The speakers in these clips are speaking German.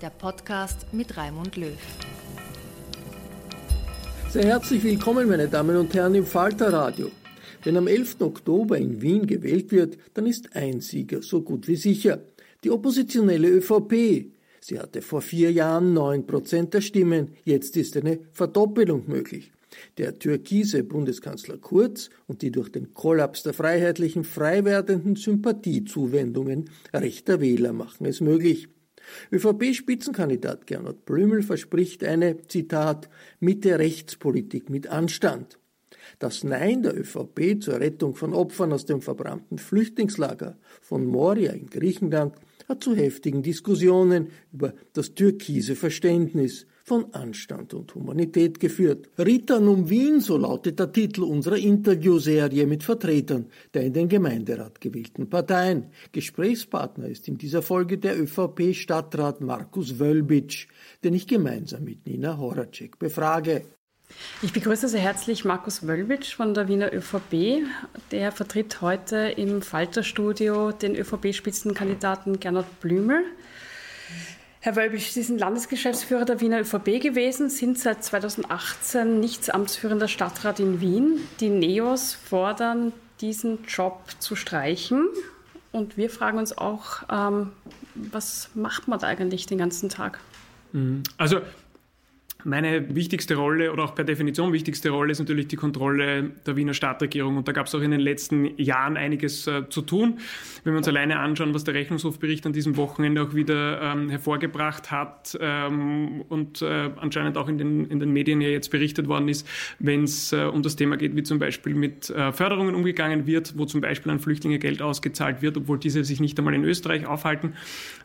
der Podcast mit Raimund Löw. Sehr herzlich willkommen, meine Damen und Herren, im Falter Radio. Wenn am 11. Oktober in Wien gewählt wird, dann ist ein Sieger so gut wie sicher. Die oppositionelle ÖVP. Sie hatte vor vier Jahren neun Prozent der Stimmen. Jetzt ist eine Verdoppelung möglich. Der türkise Bundeskanzler Kurz und die durch den Kollaps der Freiheitlichen frei werdenden Sympathiezuwendungen rechter Wähler machen es möglich. ÖVP-Spitzenkandidat Gernot Blümel verspricht eine, Zitat, Mitte-Rechtspolitik mit Anstand. Das Nein der ÖVP zur Rettung von Opfern aus dem verbrannten Flüchtlingslager von Moria in Griechenland hat zu heftigen Diskussionen über das türkise Verständnis von Anstand und Humanität geführt. Rittern um Wien, so lautet der Titel unserer Interviewserie mit Vertretern der in den Gemeinderat gewählten Parteien. Gesprächspartner ist in dieser Folge der ÖVP-Stadtrat Markus Wölbitsch, den ich gemeinsam mit Nina Horacek befrage. Ich begrüße sehr herzlich Markus Wölbitsch von der Wiener ÖVP. Der vertritt heute im Falterstudio den ÖVP-Spitzenkandidaten Gernot Blümel. Herr Wölbitsch, Sie sind Landesgeschäftsführer der Wiener ÖVP gewesen, sind seit 2018 nichtsamtsführender Stadtrat in Wien. Die NEOS fordern, diesen Job zu streichen. Und wir fragen uns auch, ähm, was macht man da eigentlich den ganzen Tag? Also meine wichtigste Rolle oder auch per Definition wichtigste Rolle ist natürlich die Kontrolle der Wiener Stadtregierung. Und da gab es auch in den letzten Jahren einiges äh, zu tun. Wenn wir uns alleine anschauen, was der Rechnungshofbericht an diesem Wochenende auch wieder ähm, hervorgebracht hat ähm, und äh, anscheinend auch in den, in den Medien ja jetzt berichtet worden ist, wenn es äh, um das Thema geht, wie zum Beispiel mit äh, Förderungen umgegangen wird, wo zum Beispiel an Flüchtlinge Geld ausgezahlt wird, obwohl diese sich nicht einmal in Österreich aufhalten.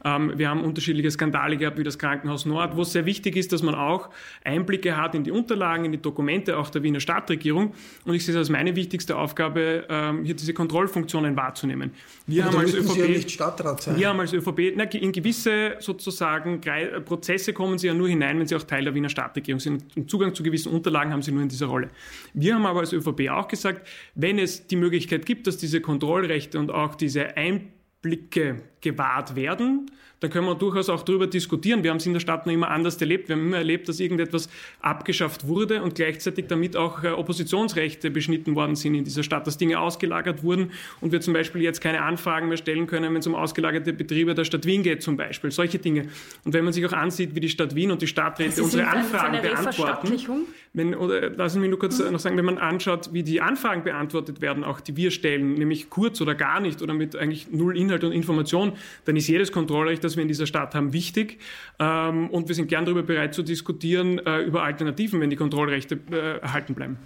Ähm, wir haben unterschiedliche Skandale gehabt, wie das Krankenhaus Nord, wo es sehr wichtig ist, dass man auch Einblicke hat in die Unterlagen, in die Dokumente auch der Wiener Stadtregierung. Und ich sehe es als meine wichtigste Aufgabe, ähm, hier diese Kontrollfunktionen wahrzunehmen. Wir haben als ÖVP, nicht Stadtrat sein. wir haben als ÖVP, na, in gewisse sozusagen Prozesse kommen Sie ja nur hinein, wenn Sie auch Teil der Wiener Stadtregierung sind. Und Zugang zu gewissen Unterlagen haben Sie nur in dieser Rolle. Wir haben aber als ÖVP auch gesagt, wenn es die Möglichkeit gibt, dass diese Kontrollrechte und auch diese Einblicke gewahrt werden, dann können wir durchaus auch darüber diskutieren. Wir haben es in der Stadt noch immer anders erlebt. Wir haben immer erlebt, dass irgendetwas abgeschafft wurde und gleichzeitig damit auch äh, Oppositionsrechte beschnitten worden sind in dieser Stadt, dass Dinge ausgelagert wurden und wir zum Beispiel jetzt keine Anfragen mehr stellen können, wenn es um ausgelagerte Betriebe der Stadt Wien geht zum Beispiel. Solche Dinge. Und wenn man sich auch ansieht, wie die Stadt Wien und die Stadträte unsere Anfragen eine beantworten, wenn, oder lassen Sie mich nur kurz Mhm. noch sagen, wenn man anschaut, wie die Anfragen beantwortet werden, auch die wir stellen, nämlich kurz oder gar nicht oder mit eigentlich null Inhalt und Information, dann ist jedes Kontrollrecht, das wir in dieser Stadt haben, wichtig. Ähm, und wir sind gern darüber bereit zu diskutieren, äh, über Alternativen, wenn die Kontrollrechte äh, erhalten bleiben.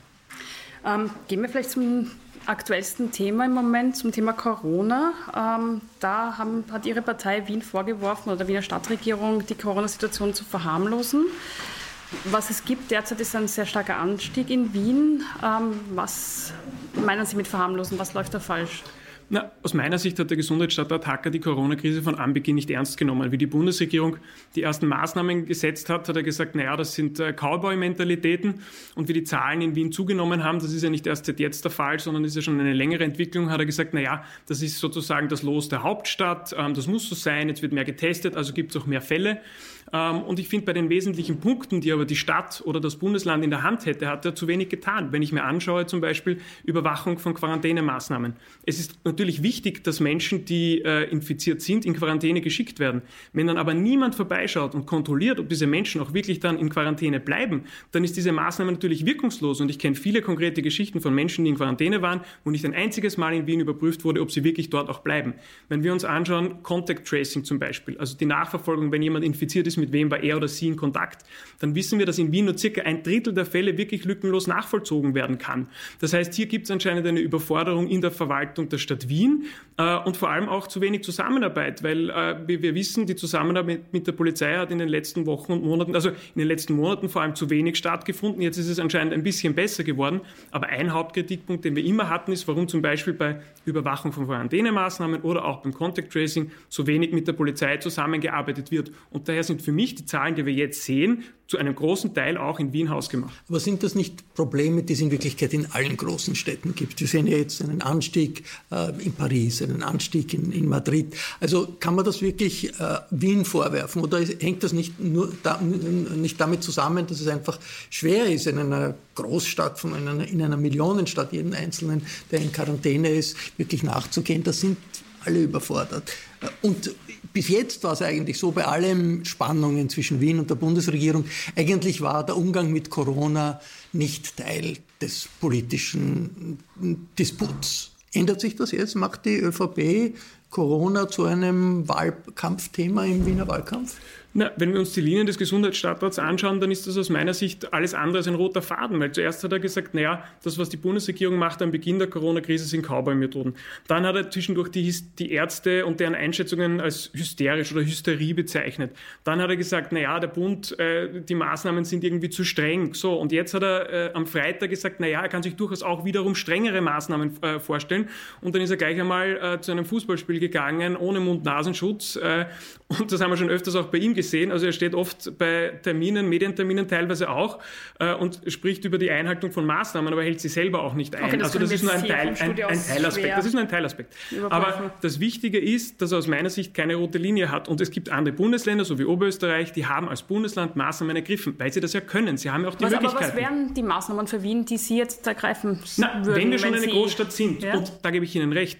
Ähm, gehen wir vielleicht zum aktuellsten Thema im Moment, zum Thema Corona. Ähm, da haben, hat Ihre Partei Wien vorgeworfen oder der Wiener Stadtregierung, die Corona-Situation zu verharmlosen. Was es gibt derzeit ist ein sehr starker Anstieg in Wien. Ähm, was meinen Sie mit verharmlosen? Was läuft da falsch? Na, aus meiner Sicht hat der Gesundheitsstadtrat Hacker die Corona-Krise von Anbeginn nicht ernst genommen. Wie die Bundesregierung die ersten Maßnahmen gesetzt hat, hat er gesagt, naja, das sind äh, Cowboy-Mentalitäten. Und wie die Zahlen in Wien zugenommen haben, das ist ja nicht erst seit jetzt der Fall, sondern ist ja schon eine längere Entwicklung, hat er gesagt, naja, das ist sozusagen das Los der Hauptstadt, ähm, das muss so sein, jetzt wird mehr getestet, also gibt es auch mehr Fälle. Ähm, und ich finde, bei den wesentlichen Punkten, die aber die Stadt oder das Bundesland in der Hand hätte, hat er zu wenig getan. Wenn ich mir anschaue, zum Beispiel Überwachung von Quarantänemaßnahmen. Es ist natürlich wichtig, dass Menschen, die äh, infiziert sind, in Quarantäne geschickt werden. Wenn dann aber niemand vorbeischaut und kontrolliert, ob diese Menschen auch wirklich dann in Quarantäne bleiben, dann ist diese Maßnahme natürlich wirkungslos. Und ich kenne viele konkrete Geschichten von Menschen, die in Quarantäne waren, wo nicht ein einziges Mal in Wien überprüft wurde, ob sie wirklich dort auch bleiben. Wenn wir uns anschauen, Contact Tracing zum Beispiel, also die Nachverfolgung, wenn jemand infiziert ist, ist, mit wem war er oder sie in Kontakt, dann wissen wir, dass in Wien nur circa ein Drittel der Fälle wirklich lückenlos nachvollzogen werden kann. Das heißt, hier gibt es anscheinend eine Überforderung in der Verwaltung der Stadt Wien äh, und vor allem auch zu wenig Zusammenarbeit, weil äh, wie wir wissen, die Zusammenarbeit mit der Polizei hat in den letzten Wochen und Monaten, also in den letzten Monaten vor allem zu wenig stattgefunden. Jetzt ist es anscheinend ein bisschen besser geworden. Aber ein Hauptkritikpunkt, den wir immer hatten, ist, warum zum Beispiel bei Überwachung von Quarantänemaßnahmen oder auch beim Contact Tracing so wenig mit der Polizei zusammengearbeitet wird. Und daher sind für mich die Zahlen, die wir jetzt sehen, zu einem großen Teil auch in Wien hausgemacht. Aber sind das nicht Probleme, die es in Wirklichkeit in allen großen Städten gibt? Wir sehen ja jetzt einen Anstieg äh, in Paris, einen Anstieg in, in, Madrid. Also kann man das wirklich äh, Wien vorwerfen oder hängt das nicht, nur da, nicht damit zusammen, dass es einfach schwer ist, in einer Großstadt, von einer, in einer Millionenstadt, jeden Einzelnen, der in Quarantäne ist, wirklich nachzugehen? Da sind alle überfordert. Und bis jetzt war es eigentlich so, bei allen Spannungen zwischen Wien und der Bundesregierung, eigentlich war der Umgang mit Corona nicht Teil des politischen Disputs. Ändert sich das jetzt? Macht die ÖVP Corona zu einem Wahlkampfthema im Wiener Wahlkampf? Na, wenn wir uns die Linien des Gesundheitsstadtrats anschauen, dann ist das aus meiner Sicht alles andere als ein roter Faden, weil zuerst hat er gesagt, naja, das, was die Bundesregierung macht am Beginn der Corona-Krise, sind Cowboy-Methoden. Dann hat er zwischendurch die, die Ärzte und deren Einschätzungen als hysterisch oder Hysterie bezeichnet. Dann hat er gesagt, naja, der Bund, äh, die Maßnahmen sind irgendwie zu streng. So, und jetzt hat er äh, am Freitag gesagt, naja, er kann sich durchaus auch wiederum strengere Maßnahmen äh, vorstellen. Und dann ist er gleich einmal äh, zu einem Fußballspiel gegangen, ohne Mund-Nasenschutz. Äh, und das haben wir schon öfters auch bei ihm gesehen gesehen. Also er steht oft bei Terminen, Medienterminen teilweise auch äh, und spricht über die Einhaltung von Maßnahmen, aber hält sie selber auch nicht ein. Okay, das also das ist nur ein, Teil, ein, ein Teilaspekt. Das ist nur ein Teilaspekt. Aber das Wichtige ist, dass er aus meiner Sicht keine rote Linie hat. Und es gibt andere Bundesländer, so wie Oberösterreich, die haben als Bundesland Maßnahmen ergriffen, weil sie das ja können. Sie haben ja auch die was, Möglichkeiten. Aber was wären die Maßnahmen für Wien, die Sie jetzt ergreifen Na, würden? Wenn wir schon eine Großstadt sind, ja? und da gebe ich Ihnen recht,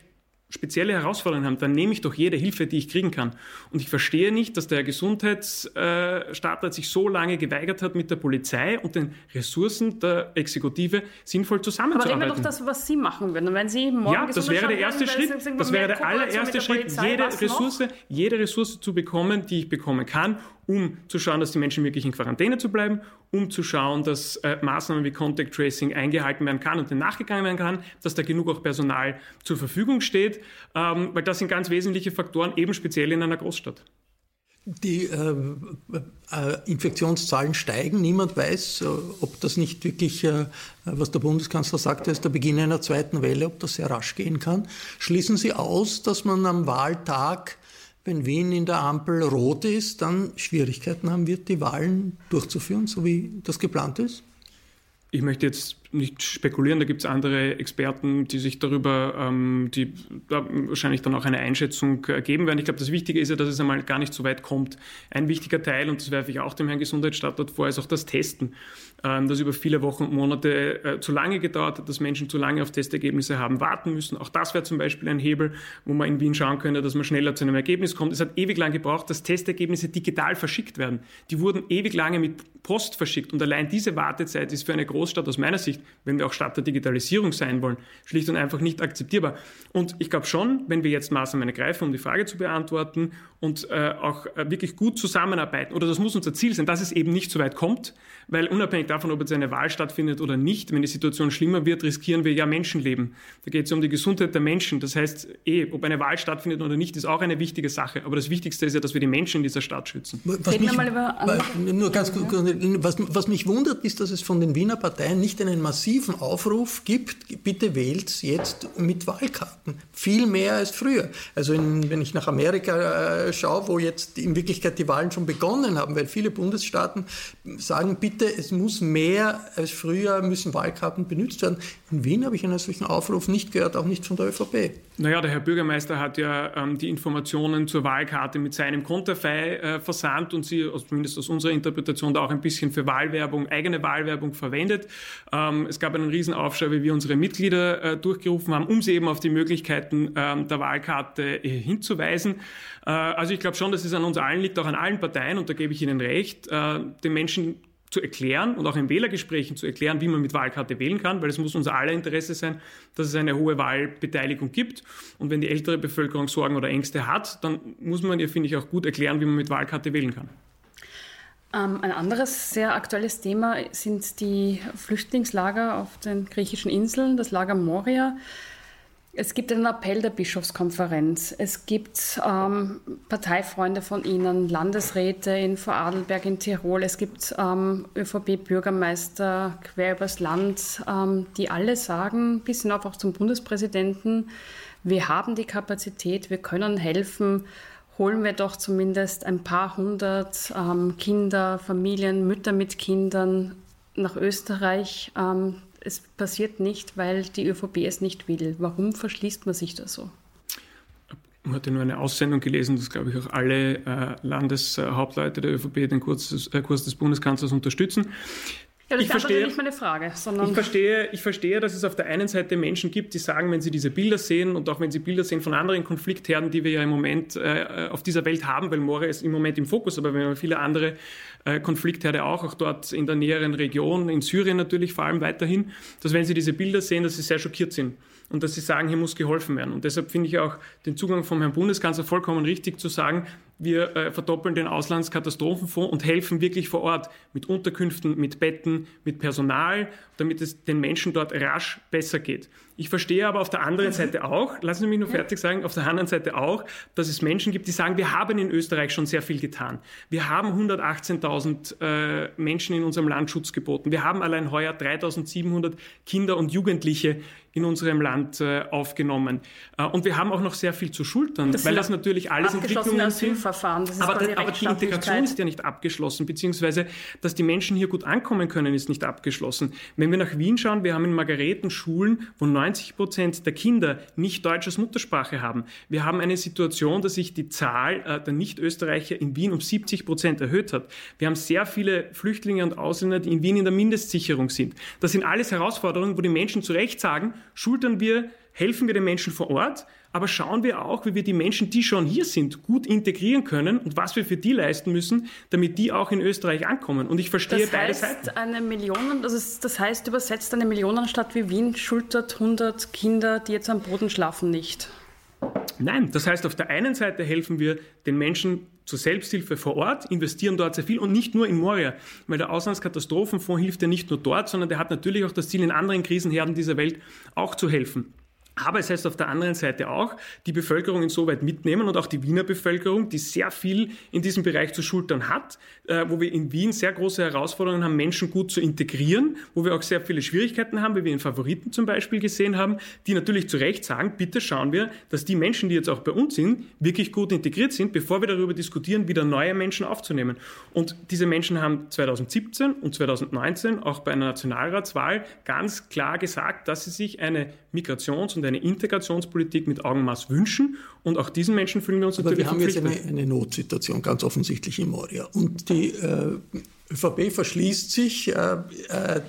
spezielle Herausforderungen haben, dann nehme ich doch jede Hilfe, die ich kriegen kann. Und ich verstehe nicht, dass der Gesundheitsstaatsrat sich so lange geweigert hat, mit der Polizei und den Ressourcen der Exekutive sinnvoll zusammenzuarbeiten. Aber reden wir doch das, was Sie machen würden. wenn Sie morgen ja, das wäre der erste Schritt. Das wäre der allererste Schritt, jede Ressource, jede Ressource zu bekommen, die ich bekommen kann, um zu schauen, dass die Menschen wirklich in Quarantäne zu bleiben, um zu schauen, dass äh, Maßnahmen wie Contact Tracing eingehalten werden kann und dann nachgegangen werden kann, dass da genug auch Personal zur Verfügung steht, ähm, weil das sind ganz wesentliche Faktoren, eben speziell in einer Großstadt. Die äh, äh, Infektionszahlen steigen. Niemand weiß, äh, ob das nicht wirklich, äh, was der Bundeskanzler sagte, ist der Beginn einer zweiten Welle, ob das sehr rasch gehen kann. Schließen Sie aus, dass man am Wahltag wenn Wien in der Ampel rot ist, dann Schwierigkeiten haben wird, die Wahlen durchzuführen, so wie das geplant ist? Ich möchte jetzt nicht spekulieren, da gibt es andere Experten, die sich darüber, ähm, die da wahrscheinlich dann auch eine Einschätzung äh, geben werden. Ich glaube, das Wichtige ist ja, dass es einmal gar nicht so weit kommt. Ein wichtiger Teil, und das werfe ich auch dem Herrn Gesundheitsstadtrat vor, ist auch das Testen, ähm, das über viele Wochen und Monate äh, zu lange gedauert hat, dass Menschen zu lange auf Testergebnisse haben warten müssen. Auch das wäre zum Beispiel ein Hebel, wo man in Wien schauen könnte, dass man schneller zu einem Ergebnis kommt. Es hat ewig lang gebraucht, dass Testergebnisse digital verschickt werden. Die wurden ewig lange mit Post verschickt und allein diese Wartezeit ist für eine Großstadt aus meiner Sicht wenn wir auch Stadt der Digitalisierung sein wollen, schlicht und einfach nicht akzeptierbar. Und ich glaube schon, wenn wir jetzt Maßnahmen ergreifen, um die Frage zu beantworten und äh, auch äh, wirklich gut zusammenarbeiten, oder das muss unser Ziel sein, dass es eben nicht so weit kommt, weil unabhängig davon, ob jetzt eine Wahl stattfindet oder nicht, wenn die Situation schlimmer wird, riskieren wir ja Menschenleben. Da geht es um die Gesundheit der Menschen. Das heißt, eh, ob eine Wahl stattfindet oder nicht, ist auch eine wichtige Sache. Aber das Wichtigste ist ja, dass wir die Menschen in dieser Stadt schützen. Was mich, nur ganz kurz, was, was mich wundert, ist, dass es von den Wiener Parteien nicht einen massiven Aufruf gibt, bitte wählt jetzt mit Wahlkarten. Viel mehr als früher. Also in, wenn ich nach Amerika äh, schaue, wo jetzt in Wirklichkeit die Wahlen schon begonnen haben, weil viele Bundesstaaten sagen, bitte, es muss mehr als früher, müssen Wahlkarten benutzt werden. In Wien habe ich einen solchen Aufruf nicht gehört, auch nicht von der ÖVP. Naja, der Herr Bürgermeister hat ja ähm, die Informationen zur Wahlkarte mit seinem Konterfei äh, versandt und sie, zumindest aus unserer Interpretation, da auch ein bisschen für Wahlwerbung, eigene Wahlwerbung verwendet. Ähm, es gab einen Riesenaufschrei, wie wir unsere Mitglieder äh, durchgerufen haben, um sie eben auf die Möglichkeiten ähm, der Wahlkarte äh, hinzuweisen. Äh, also ich glaube schon, dass es an uns allen liegt, auch an allen Parteien, und da gebe ich Ihnen recht, äh, den Menschen zu erklären und auch in Wählergesprächen zu erklären, wie man mit Wahlkarte wählen kann, weil es muss unser aller Interesse sein, dass es eine hohe Wahlbeteiligung gibt. Und wenn die ältere Bevölkerung Sorgen oder Ängste hat, dann muss man ihr, finde ich, auch gut erklären, wie man mit Wahlkarte wählen kann. Ähm, ein anderes sehr aktuelles Thema sind die Flüchtlingslager auf den griechischen Inseln, das Lager Moria. Es gibt einen Appell der Bischofskonferenz. Es gibt ähm, Parteifreunde von Ihnen, Landesräte in Vorarlberg in Tirol. Es gibt ähm, ÖVP-Bürgermeister quer übers Land, ähm, die alle sagen, bis hinauf auch zum Bundespräsidenten, wir haben die Kapazität, wir können helfen. Holen wir doch zumindest ein paar hundert ähm, Kinder, Familien, Mütter mit Kindern nach Österreich ähm, es passiert nicht, weil die ÖVP es nicht will. Warum verschließt man sich da so? Ich hatte nur eine Aussendung gelesen, dass, glaube ich, auch alle äh, Landeshauptleute der ÖVP den Kurs des, äh, Kurs des Bundeskanzlers unterstützen. Ja, das ich verstehe, nicht meine Frage, sondern. Ich verstehe, ich verstehe, dass es auf der einen Seite Menschen gibt, die sagen, wenn sie diese Bilder sehen und auch wenn sie Bilder sehen von anderen Konfliktherden, die wir ja im Moment äh, auf dieser Welt haben, weil Moria ist im Moment im Fokus, aber wir haben viele andere äh, Konfliktherde auch, auch dort in der näheren Region, in Syrien natürlich vor allem weiterhin, dass wenn sie diese Bilder sehen, dass sie sehr schockiert sind und dass sie sagen, hier muss geholfen werden. Und deshalb finde ich auch den Zugang vom Herrn Bundeskanzler vollkommen richtig zu sagen, wir äh, verdoppeln den Auslandskatastrophenfonds und helfen wirklich vor Ort mit Unterkünften, mit Betten, mit Personal, damit es den Menschen dort rasch besser geht. Ich verstehe aber auf der anderen Seite auch, lassen Sie mich nur fertig sagen, auf der anderen Seite auch, dass es Menschen gibt, die sagen, wir haben in Österreich schon sehr viel getan. Wir haben 118.000 äh, Menschen in unserem Land Schutz geboten. Wir haben allein heuer 3.700 Kinder und Jugendliche in unserem Land äh, aufgenommen. Äh, und wir haben auch noch sehr viel zu schultern, das weil das natürlich alles Entwicklungen sind. Verfahren. Das aber, aber die Integration ist ja nicht abgeschlossen, beziehungsweise, dass die Menschen hier gut ankommen können, ist nicht abgeschlossen. Wenn wir nach Wien schauen, wir haben in Margareten Schulen, wo 90 Prozent der Kinder nicht Deutsch als Muttersprache haben. Wir haben eine Situation, dass sich die Zahl äh, der Nicht-Österreicher in Wien um 70 Prozent erhöht hat. Wir haben sehr viele Flüchtlinge und Ausländer, die in Wien in der Mindestsicherung sind. Das sind alles Herausforderungen, wo die Menschen zu Recht sagen, schultern wir helfen wir den Menschen vor Ort, aber schauen wir auch, wie wir die Menschen, die schon hier sind, gut integrieren können und was wir für die leisten müssen, damit die auch in Österreich ankommen. Und ich verstehe das beide heißt, Seiten. Eine Million, das, ist, das heißt übersetzt, eine Millionenstadt wie Wien schultert 100 Kinder, die jetzt am Boden schlafen, nicht. Nein, das heißt, auf der einen Seite helfen wir den Menschen zur Selbsthilfe vor Ort, investieren dort sehr viel und nicht nur in Moria, weil der Auslandskatastrophenfonds hilft ja nicht nur dort, sondern der hat natürlich auch das Ziel, in anderen Krisenherden dieser Welt auch zu helfen. Aber es heißt auf der anderen Seite auch, die Bevölkerung insoweit mitnehmen und auch die Wiener Bevölkerung, die sehr viel in diesem Bereich zu schultern hat, äh, wo wir in Wien sehr große Herausforderungen haben, Menschen gut zu integrieren, wo wir auch sehr viele Schwierigkeiten haben, wie wir in Favoriten zum Beispiel gesehen haben, die natürlich zu Recht sagen, bitte schauen wir, dass die Menschen, die jetzt auch bei uns sind, wirklich gut integriert sind, bevor wir darüber diskutieren, wieder neue Menschen aufzunehmen. Und diese Menschen haben 2017 und 2019 auch bei einer Nationalratswahl ganz klar gesagt, dass sie sich eine Migrations- und eine Integrationspolitik mit Augenmaß wünschen. Und auch diesen Menschen fühlen wir uns Aber natürlich wir haben jetzt eine, eine, Notsituation, ganz offensichtlich in Moria. Und die äh, ÖVP verschließt sich, äh, äh,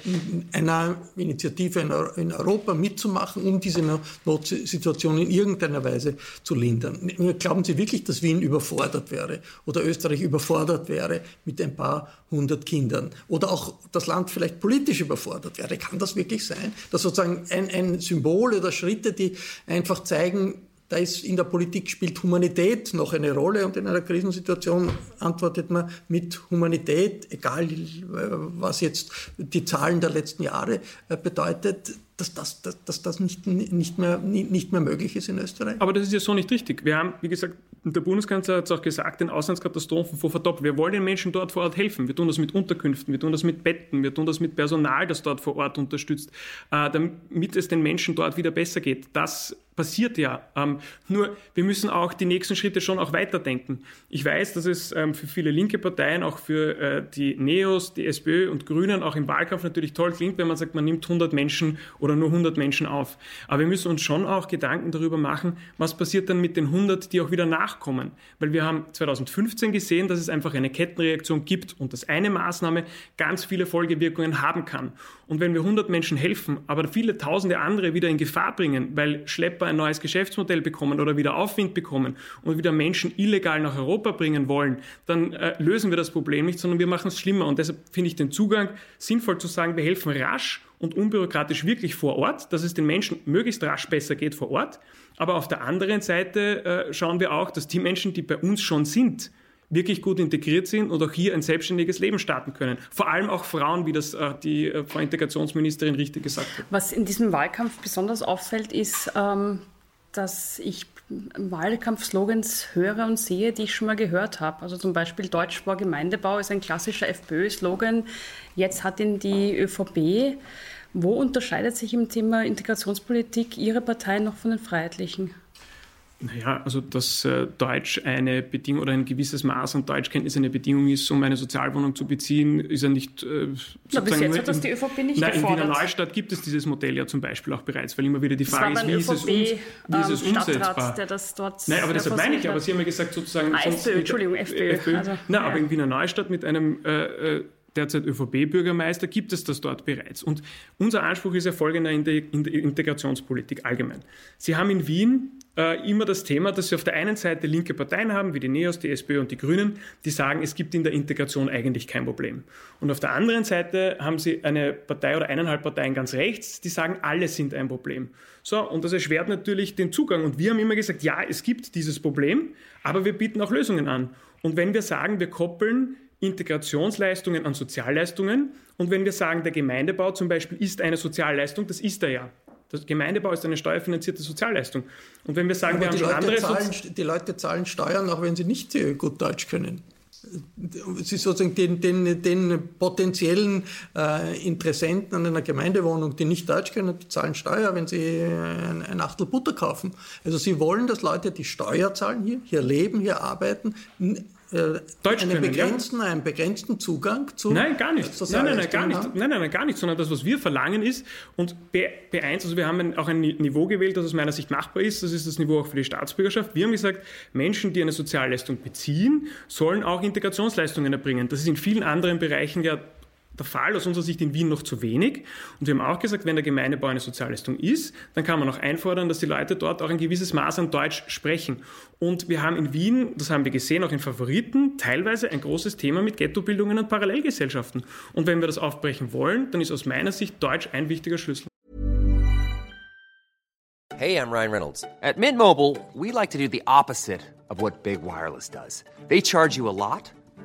einer Initiative in Europa mitzumachen, um diese Notsituation in irgendeiner Weise zu lindern. Glauben Sie wirklich, dass Wien überfordert wäre oder Österreich überfordert wäre mit ein paar hundert Kindern oder auch das Land vielleicht politisch überfordert wäre? Kann das wirklich sein? Dass sozusagen ein, ein Symbol oder Schritte, die einfach zeigen, da ist in der Politik spielt Humanität noch eine Rolle und in einer Krisensituation antwortet man mit Humanität, egal äh, was jetzt die Zahlen der letzten Jahre äh, bedeutet dass das, dass, dass das nicht, nicht, mehr, nicht mehr möglich ist in Österreich. Aber das ist ja so nicht richtig. Wir haben, wie gesagt, der Bundeskanzler hat es auch gesagt, den Auslandskatastrophen vor verdoppelt. Wir wollen den Menschen dort vor Ort helfen. Wir tun das mit Unterkünften, wir tun das mit Betten, wir tun das mit Personal, das dort vor Ort unterstützt, äh, damit es den Menschen dort wieder besser geht. Das passiert ja. Ähm, nur wir müssen auch die nächsten Schritte schon auch weiterdenken. Ich weiß, dass es ähm, für viele linke Parteien, auch für äh, die Neos, die SPÖ und Grünen auch im Wahlkampf natürlich toll klingt, wenn man sagt, man nimmt 100 Menschen oder nur 100 Menschen auf. Aber wir müssen uns schon auch Gedanken darüber machen, was passiert dann mit den 100, die auch wieder nachkommen. Weil wir haben 2015 gesehen, dass es einfach eine Kettenreaktion gibt und dass eine Maßnahme ganz viele Folgewirkungen haben kann. Und wenn wir 100 Menschen helfen, aber viele tausende andere wieder in Gefahr bringen, weil Schlepper ein neues Geschäftsmodell bekommen oder wieder Aufwind bekommen und wieder Menschen illegal nach Europa bringen wollen, dann äh, lösen wir das Problem nicht, sondern wir machen es schlimmer. Und deshalb finde ich den Zugang sinnvoll zu sagen, wir helfen rasch und unbürokratisch wirklich vor Ort, dass es den Menschen möglichst rasch besser geht vor Ort. Aber auf der anderen Seite äh, schauen wir auch, dass die Menschen, die bei uns schon sind, wirklich gut integriert sind und auch hier ein selbstständiges Leben starten können. Vor allem auch Frauen, wie das äh, die äh, Frau Integrationsministerin richtig gesagt hat. Was in diesem Wahlkampf besonders auffällt, ist, ähm, dass ich Wahlkampfslogans höre und sehe, die ich schon mal gehört habe. Also zum Beispiel Deutsch vor Gemeindebau ist ein klassischer FPÖ-Slogan. Jetzt hat ihn die ÖVP. Wo unterscheidet sich im Thema Integrationspolitik Ihre Partei noch von den Freiheitlichen? Naja, also dass äh, Deutsch eine Bedingung oder ein gewisses Maß an Deutschkenntnis eine Bedingung ist, um eine Sozialwohnung zu beziehen, ist ja nicht. Äh, Na, bis jetzt hat das die ÖVP nicht nein, gefordert. In Wiener Neustadt gibt es dieses Modell ja zum Beispiel auch bereits, weil immer wieder die Frage ist, wie ist, es uns, wie ist es ähm, umsetzbar? Der das dort nein, aber deshalb meine ich, aber Sie haben ja gesagt, sozusagen. Ah, FPÖ, Entschuldigung, FPÖ. FPÖ. Also, nein, ja. aber in Wiener Neustadt mit einem. Äh, äh derzeit ÖVP-Bürgermeister, gibt es das dort bereits. Und unser Anspruch ist ja folgender in der Integrationspolitik allgemein. Sie haben in Wien äh, immer das Thema, dass Sie auf der einen Seite linke Parteien haben, wie die NEOS, die SPÖ und die Grünen, die sagen, es gibt in der Integration eigentlich kein Problem. Und auf der anderen Seite haben Sie eine Partei oder eineinhalb Parteien ganz rechts, die sagen, alle sind ein Problem. So, und das erschwert natürlich den Zugang. Und wir haben immer gesagt, ja, es gibt dieses Problem, aber wir bieten auch Lösungen an. Und wenn wir sagen, wir koppeln Integrationsleistungen an Sozialleistungen und wenn wir sagen, der Gemeindebau zum Beispiel ist eine Sozialleistung, das ist er ja. Der Gemeindebau ist eine steuerfinanzierte Sozialleistung. Und wenn wir sagen, Aber wir haben schon Leute andere... Zahlen, die Leute zahlen Steuern, auch wenn sie nicht gut Deutsch können. Sie sozusagen den, den, den potenziellen äh, Interessenten an einer Gemeindewohnung, die nicht Deutsch können, die zahlen Steuer, wenn sie ein, ein Achtel Butter kaufen. Also sie wollen, dass Leute die Steuer zahlen hier, hier leben, hier arbeiten, äh, Deutsch einen, können, begrenzten, ja. einen begrenzten Zugang zu Nein, gar nicht. Nein, nein, nein, gar nicht. Nein, nein, nein, gar nicht, sondern das, was wir verlangen ist, und B1, also wir haben ein, auch ein Niveau gewählt, das aus meiner Sicht machbar ist, das ist das Niveau auch für die Staatsbürgerschaft. Wir haben gesagt, Menschen, die eine Sozialleistung beziehen, sollen auch Integrationsleistungen erbringen. Das ist in vielen anderen Bereichen ja der Fall, aus unserer Sicht in Wien noch zu wenig. Und wir haben auch gesagt, wenn der Gemeindebau eine Sozialleistung ist, dann kann man auch einfordern, dass die Leute dort auch ein gewisses Maß an Deutsch sprechen. Und wir haben in Wien, das haben wir gesehen, auch in Favoriten, teilweise ein großes Thema mit Ghettobildungen und Parallelgesellschaften. Und wenn wir das aufbrechen wollen, dann ist aus meiner Sicht Deutsch ein wichtiger Schlüssel. Hey, I'm Ryan Reynolds. At Mint Mobile, we like to do the opposite of what Big Wireless does. They charge you a lot.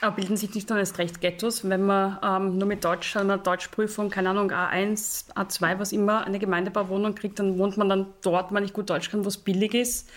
Aber bilden sich nicht dann erst recht Ghettos, wenn man ähm, nur mit Deutsch, einer Deutschprüfung, keine Ahnung, A1, A2, was immer, eine Gemeindebauwohnung kriegt, dann wohnt man dann dort, wenn man nicht gut Deutsch kann, wo es billig ist.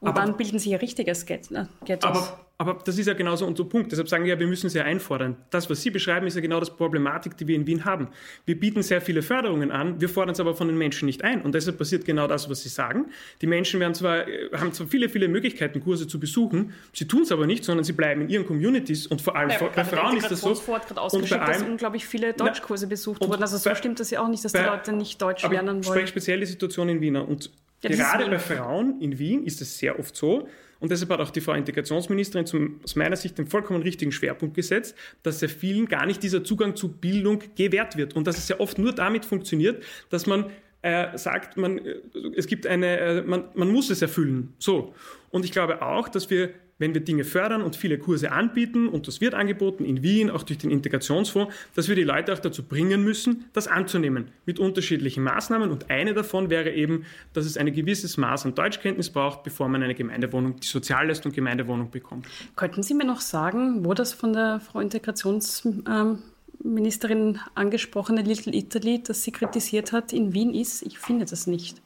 Und aber, dann bilden sich ja richtiges Ghettos. Aber aber das ist ja genauso unser Punkt. Deshalb sagen wir ja, wir müssen sie ja einfordern. Das, was Sie beschreiben, ist ja genau das Problematik, die wir in Wien haben. Wir bieten sehr viele Förderungen an, wir fordern es aber von den Menschen nicht ein. Und deshalb passiert genau das, was Sie sagen. Die Menschen werden zwar, äh, haben zwar viele, viele Möglichkeiten, Kurse zu besuchen, sie tun es aber nicht, sondern sie bleiben in ihren Communities und vor allem naja, bei Frauen ist das so. gerade ausgeschickt, dass unglaublich viele Deutschkurse besucht wurden. Also so bei, stimmt das ja auch nicht, dass bei, die Leute nicht Deutsch lernen wollen. Ich spreche speziell die Situation in Wien. Und ja, gerade bei Frauen in Wien ist es sehr oft so, und deshalb hat auch die Frau Integrationsministerin zum, aus meiner Sicht den vollkommen richtigen Schwerpunkt gesetzt, dass sehr vielen gar nicht dieser Zugang zu Bildung gewährt wird. Und dass es ja oft nur damit funktioniert, dass man äh, sagt, man, äh, es gibt eine, äh, man, man muss es erfüllen. So. Und ich glaube auch, dass wir wenn wir Dinge fördern und viele Kurse anbieten, und das wird angeboten in Wien, auch durch den Integrationsfonds, dass wir die Leute auch dazu bringen müssen, das anzunehmen, mit unterschiedlichen Maßnahmen. Und eine davon wäre eben, dass es ein gewisses Maß an Deutschkenntnis braucht, bevor man eine Gemeindewohnung, die Sozialleistung Gemeindewohnung bekommt. Könnten Sie mir noch sagen, wo das von der Frau Integrationsministerin angesprochene Little Italy, das sie kritisiert hat, in Wien ist? Ich finde das nicht.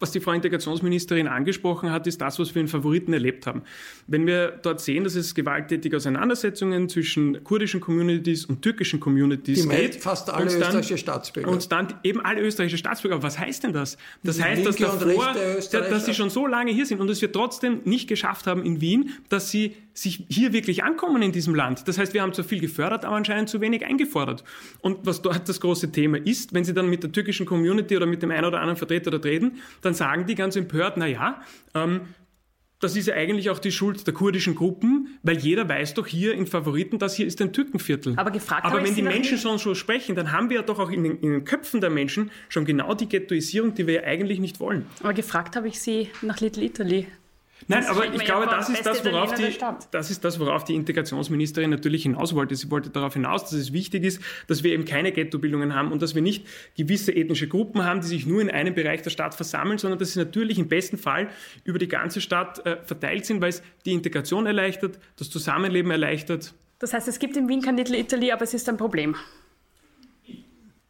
Was die Frau Integrationsministerin angesprochen hat, ist das, was wir in Favoriten erlebt haben. Wenn wir dort sehen, dass es gewalttätige Auseinandersetzungen zwischen kurdischen Communities und türkischen Communities die geht. fast alle dann, österreichische Staatsbürger. Und dann eben alle österreichische Staatsbürger. Aber was heißt denn das? Das die heißt, dass davor, dass sie schon so lange hier sind und dass wir trotzdem nicht geschafft haben in Wien, dass sie sich hier wirklich ankommen in diesem Land. Das heißt, wir haben zu viel gefördert, aber anscheinend zu wenig eingefordert. Und was dort das große Thema ist, wenn Sie dann mit der türkischen Community oder mit dem einen oder anderen Vertreter dort reden, dann sagen die ganz empört, na ja, ähm, das ist ja eigentlich auch die Schuld der kurdischen Gruppen, weil jeder weiß doch hier in Favoriten, das hier ist ein Türkenviertel. Aber gefragt Aber wenn die Menschen schon so sprechen, dann haben wir ja doch auch in den, in den, Köpfen der Menschen schon genau die Ghettoisierung, die wir ja eigentlich nicht wollen. Aber gefragt habe ich Sie nach Little Italy. Nein, aber ich glaube, das ist das, worauf die, das ist das, worauf die Integrationsministerin natürlich hinaus wollte. Sie wollte darauf hinaus, dass es wichtig ist, dass wir eben keine Ghettobildungen haben und dass wir nicht gewisse ethnische Gruppen haben, die sich nur in einem Bereich der Stadt versammeln, sondern dass sie natürlich im besten Fall über die ganze Stadt äh, verteilt sind, weil es die Integration erleichtert, das Zusammenleben erleichtert. Das heißt, es gibt in Wien kein Little Italy, aber es ist ein Problem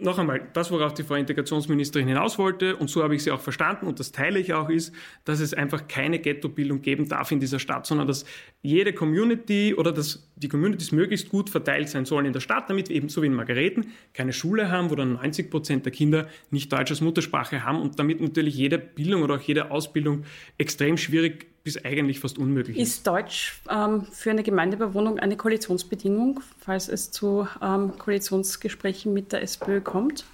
noch einmal, das, worauf die Frau Integrationsministerin hinaus wollte, und so habe ich sie auch verstanden, und das teile ich auch, ist, dass es einfach keine Ghettobildung geben darf in dieser Stadt, sondern dass jede Community oder dass die Communities möglichst gut verteilt sein sollen in der Stadt, damit wir eben so wie in Margareten keine Schule haben, wo dann 90 Prozent der Kinder nicht Deutsch als Muttersprache haben und damit natürlich jede Bildung oder auch jede Ausbildung extrem schwierig bis eigentlich fast unmöglich ist. Ist Deutsch ähm, für eine Gemeindebewohnung eine Koalitionsbedingung, falls es zu ähm, Koalitionsgesprächen mit der SPÖ kommt?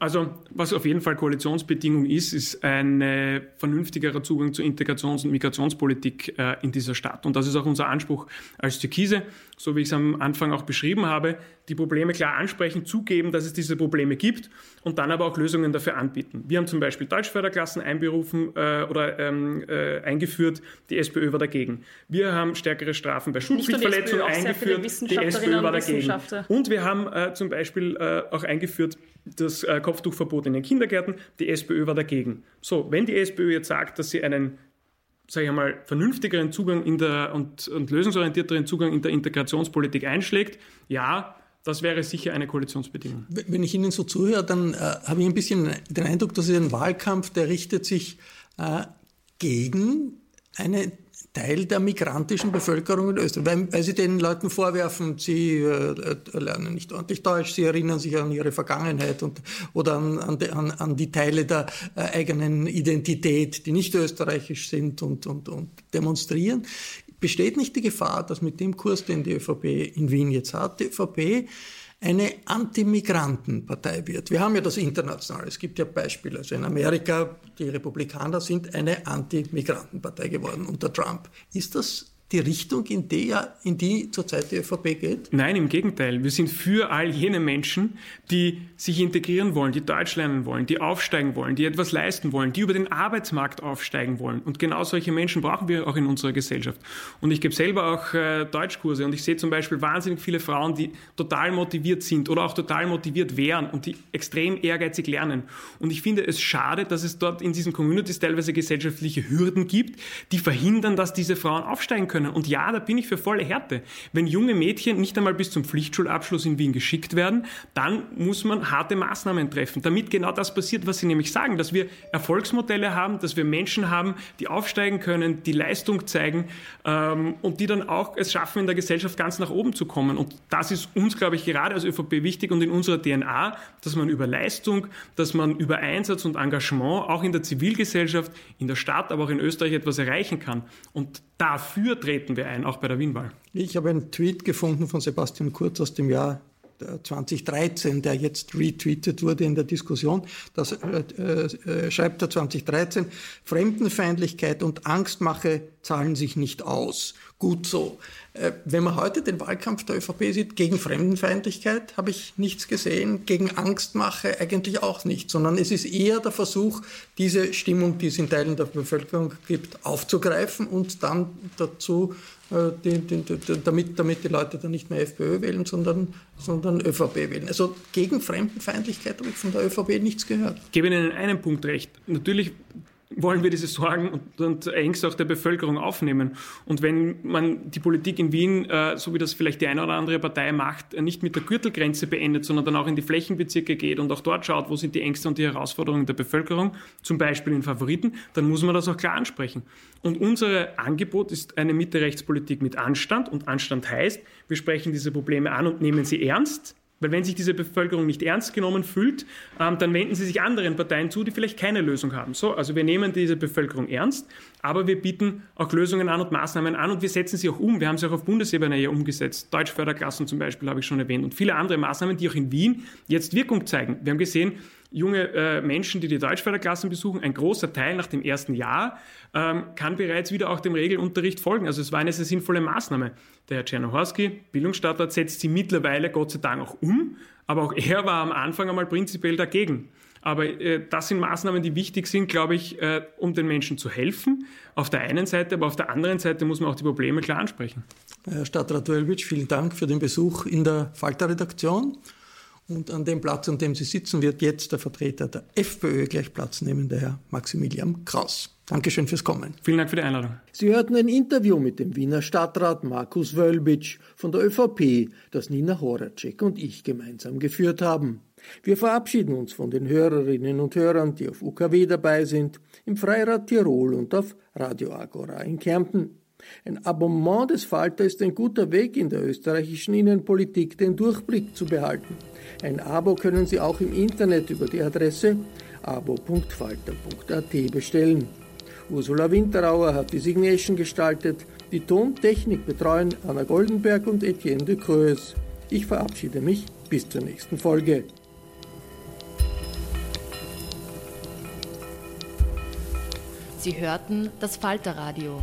Also, was auf jeden Fall Koalitionsbedingung ist, ist ein vernünftigerer Zugang zur Integrations- und Migrationspolitik äh, in dieser Stadt. Und das ist auch unser Anspruch als Türkise, so wie ich es am Anfang auch beschrieben habe, die Probleme klar ansprechen, zugeben, dass es diese Probleme gibt und dann aber auch Lösungen dafür anbieten. Wir haben zum Beispiel Deutschförderklassen einberufen äh, oder ähm, äh, eingeführt, die SPÖ war dagegen. Wir haben stärkere Strafen bei Schulpflichtverletzungen eingeführt, die SPÖ war dagegen. Und wir haben äh, zum Beispiel äh, auch eingeführt das äh, Kopftuchverbot in den Kindergärten, die SPÖ war dagegen. So, wenn die SPÖ jetzt sagt, dass sie einen sage ich einmal, vernünftigeren Zugang in der und, und lösungsorientierteren Zugang in der Integrationspolitik einschlägt, ja, das wäre sicher eine Koalitionsbedingung. Wenn ich Ihnen so zuhöre, dann äh, habe ich ein bisschen den Eindruck, dass Sie ein Wahlkampf, der richtet sich äh, gegen eine Teil der migrantischen Bevölkerung in Österreich, weil, weil sie den Leuten vorwerfen, sie äh, lernen nicht ordentlich Deutsch, sie erinnern sich an ihre Vergangenheit und, oder an, an, an die Teile der äh, eigenen Identität, die nicht österreichisch sind und, und, und demonstrieren. Besteht nicht die Gefahr, dass mit dem Kurs, den die ÖVP in Wien jetzt hat, die ÖVP eine Anti-Migranten-Partei wird. Wir haben ja das international. Es gibt ja Beispiele. Also in Amerika, die Republikaner sind eine Anti-Migranten-Partei geworden unter Trump. Ist das die Richtung, in die, in die zurzeit die ÖVP geht? Nein, im Gegenteil. Wir sind für all jene Menschen, die sich integrieren wollen, die Deutsch lernen wollen, die aufsteigen wollen, die etwas leisten wollen, die über den Arbeitsmarkt aufsteigen wollen. Und genau solche Menschen brauchen wir auch in unserer Gesellschaft. Und ich gebe selber auch äh, Deutschkurse und ich sehe zum Beispiel wahnsinnig viele Frauen, die total motiviert sind oder auch total motiviert wären und die extrem ehrgeizig lernen. Und ich finde es schade, dass es dort in diesen Communities teilweise gesellschaftliche Hürden gibt, die verhindern, dass diese Frauen aufsteigen können können. Und ja, da bin ich für volle Härte. Wenn junge Mädchen nicht einmal bis zum Pflichtschulabschluss in Wien geschickt werden, dann muss man harte Maßnahmen treffen, damit genau das passiert, was Sie nämlich sagen, dass wir Erfolgsmodelle haben, dass wir Menschen haben, die aufsteigen können, die Leistung zeigen ähm, und die dann auch es schaffen, in der Gesellschaft ganz nach oben zu kommen. Und das ist uns, glaube ich, gerade als ÖVP wichtig und in unserer DNA, dass man über Leistung, dass man über Einsatz und Engagement auch in der Zivilgesellschaft, in der Stadt, aber auch in Österreich etwas erreichen kann. Und dafür treten wir ein, auch bei der Wienwahl. Ich habe einen Tweet gefunden von Sebastian Kurz aus dem Jahr 2013, der jetzt retweetet wurde in der Diskussion. Das äh, äh, schreibt er 2013, Fremdenfeindlichkeit und Angstmache zahlen sich nicht aus. Gut so. Äh, wenn man heute den Wahlkampf der ÖVP sieht, gegen Fremdenfeindlichkeit habe ich nichts gesehen, gegen Angstmache eigentlich auch nicht, sondern es ist eher der Versuch, diese Stimmung, die es in Teilen der Bevölkerung gibt, aufzugreifen und dann dazu äh, die, die, die, damit, damit die Leute dann nicht mehr FPÖ wählen, sondern, sondern ÖVP wählen. Also gegen Fremdenfeindlichkeit habe ich von der ÖVP nichts gehört. Ich gebe Ihnen in einem Punkt recht. Natürlich wollen wir diese Sorgen und, und, Ängste auch der Bevölkerung aufnehmen. Und wenn man die Politik in Wien, äh, so wie das vielleicht die eine oder andere Partei macht, äh, nicht mit der Gürtelgrenze beendet, sondern dann auch in die Flächenbezirke geht und auch dort schaut, wo sind die Ängste und die Herausforderungen der Bevölkerung, zum Beispiel in Favoriten, dann muss man das auch klar ansprechen. Und unser Angebot ist eine Mitte-Rechtspolitik mit Anstand. Und Anstand heißt, wir sprechen diese Probleme an und nehmen sie ernst weil wenn sich diese Bevölkerung nicht ernst genommen fühlt, ähm, dann wenden sie sich anderen Parteien zu, die vielleicht keine Lösung haben. So, also wir nehmen diese Bevölkerung ernst, aber wir bieten auch Lösungen an und Maßnahmen an und wir setzen sie auch um. Wir haben sie auch auf Bundesebene ja umgesetzt. Deutschförderklassen zum Beispiel habe ich schon erwähnt und viele andere Maßnahmen, die auch in Wien jetzt Wirkung zeigen. Wir haben gesehen, junge äh, Menschen, die die Deutschförderklassen besuchen, ein großer Teil nach dem ersten Jahr ähm, kann bereits wieder auch dem Regelunterricht folgen. Also es war eine sehr sinnvolle Maßnahme. Der Herr Czernohorski, Bildungsstadtrat, setzt sie mittlerweile Gott sei Dank auch um, aber auch er war am Anfang einmal prinzipiell dagegen. Aber äh, das sind Maßnahmen, die wichtig sind, glaube ich, äh, um den Menschen zu helfen. Auf der einen Seite, aber auf der anderen Seite muss man auch die Probleme klar ansprechen. Herr Stadtrat Wölwitsch, vielen Dank für den Besuch in der Falter-Redaktion. Und an dem Platz, an dem Sie sitzen, wird jetzt der Vertreter der FPÖ gleich Platz nehmen, der Herr Maximilian Kraus. Dankeschön fürs Kommen. Vielen Dank für die Einladung. Sie hörten ein Interview mit dem Wiener Stadtrat Markus Wölbitsch von der ÖVP, das Nina Horacek und ich gemeinsam geführt haben. Wir verabschieden uns von den Hörerinnen und Hörern, die auf UKW dabei sind, im Freirad Tirol und auf Radio Agora in Kärnten. Ein Abonnement des Falter ist ein guter Weg in der österreichischen Innenpolitik, den Durchblick zu behalten. Ein Abo können Sie auch im Internet über die Adresse abo.falter.at bestellen. Ursula Winterauer hat die Signation gestaltet, die Tontechnik betreuen Anna Goldenberg und Etienne de Creuse. Ich verabschiede mich bis zur nächsten Folge. Sie hörten das Falterradio,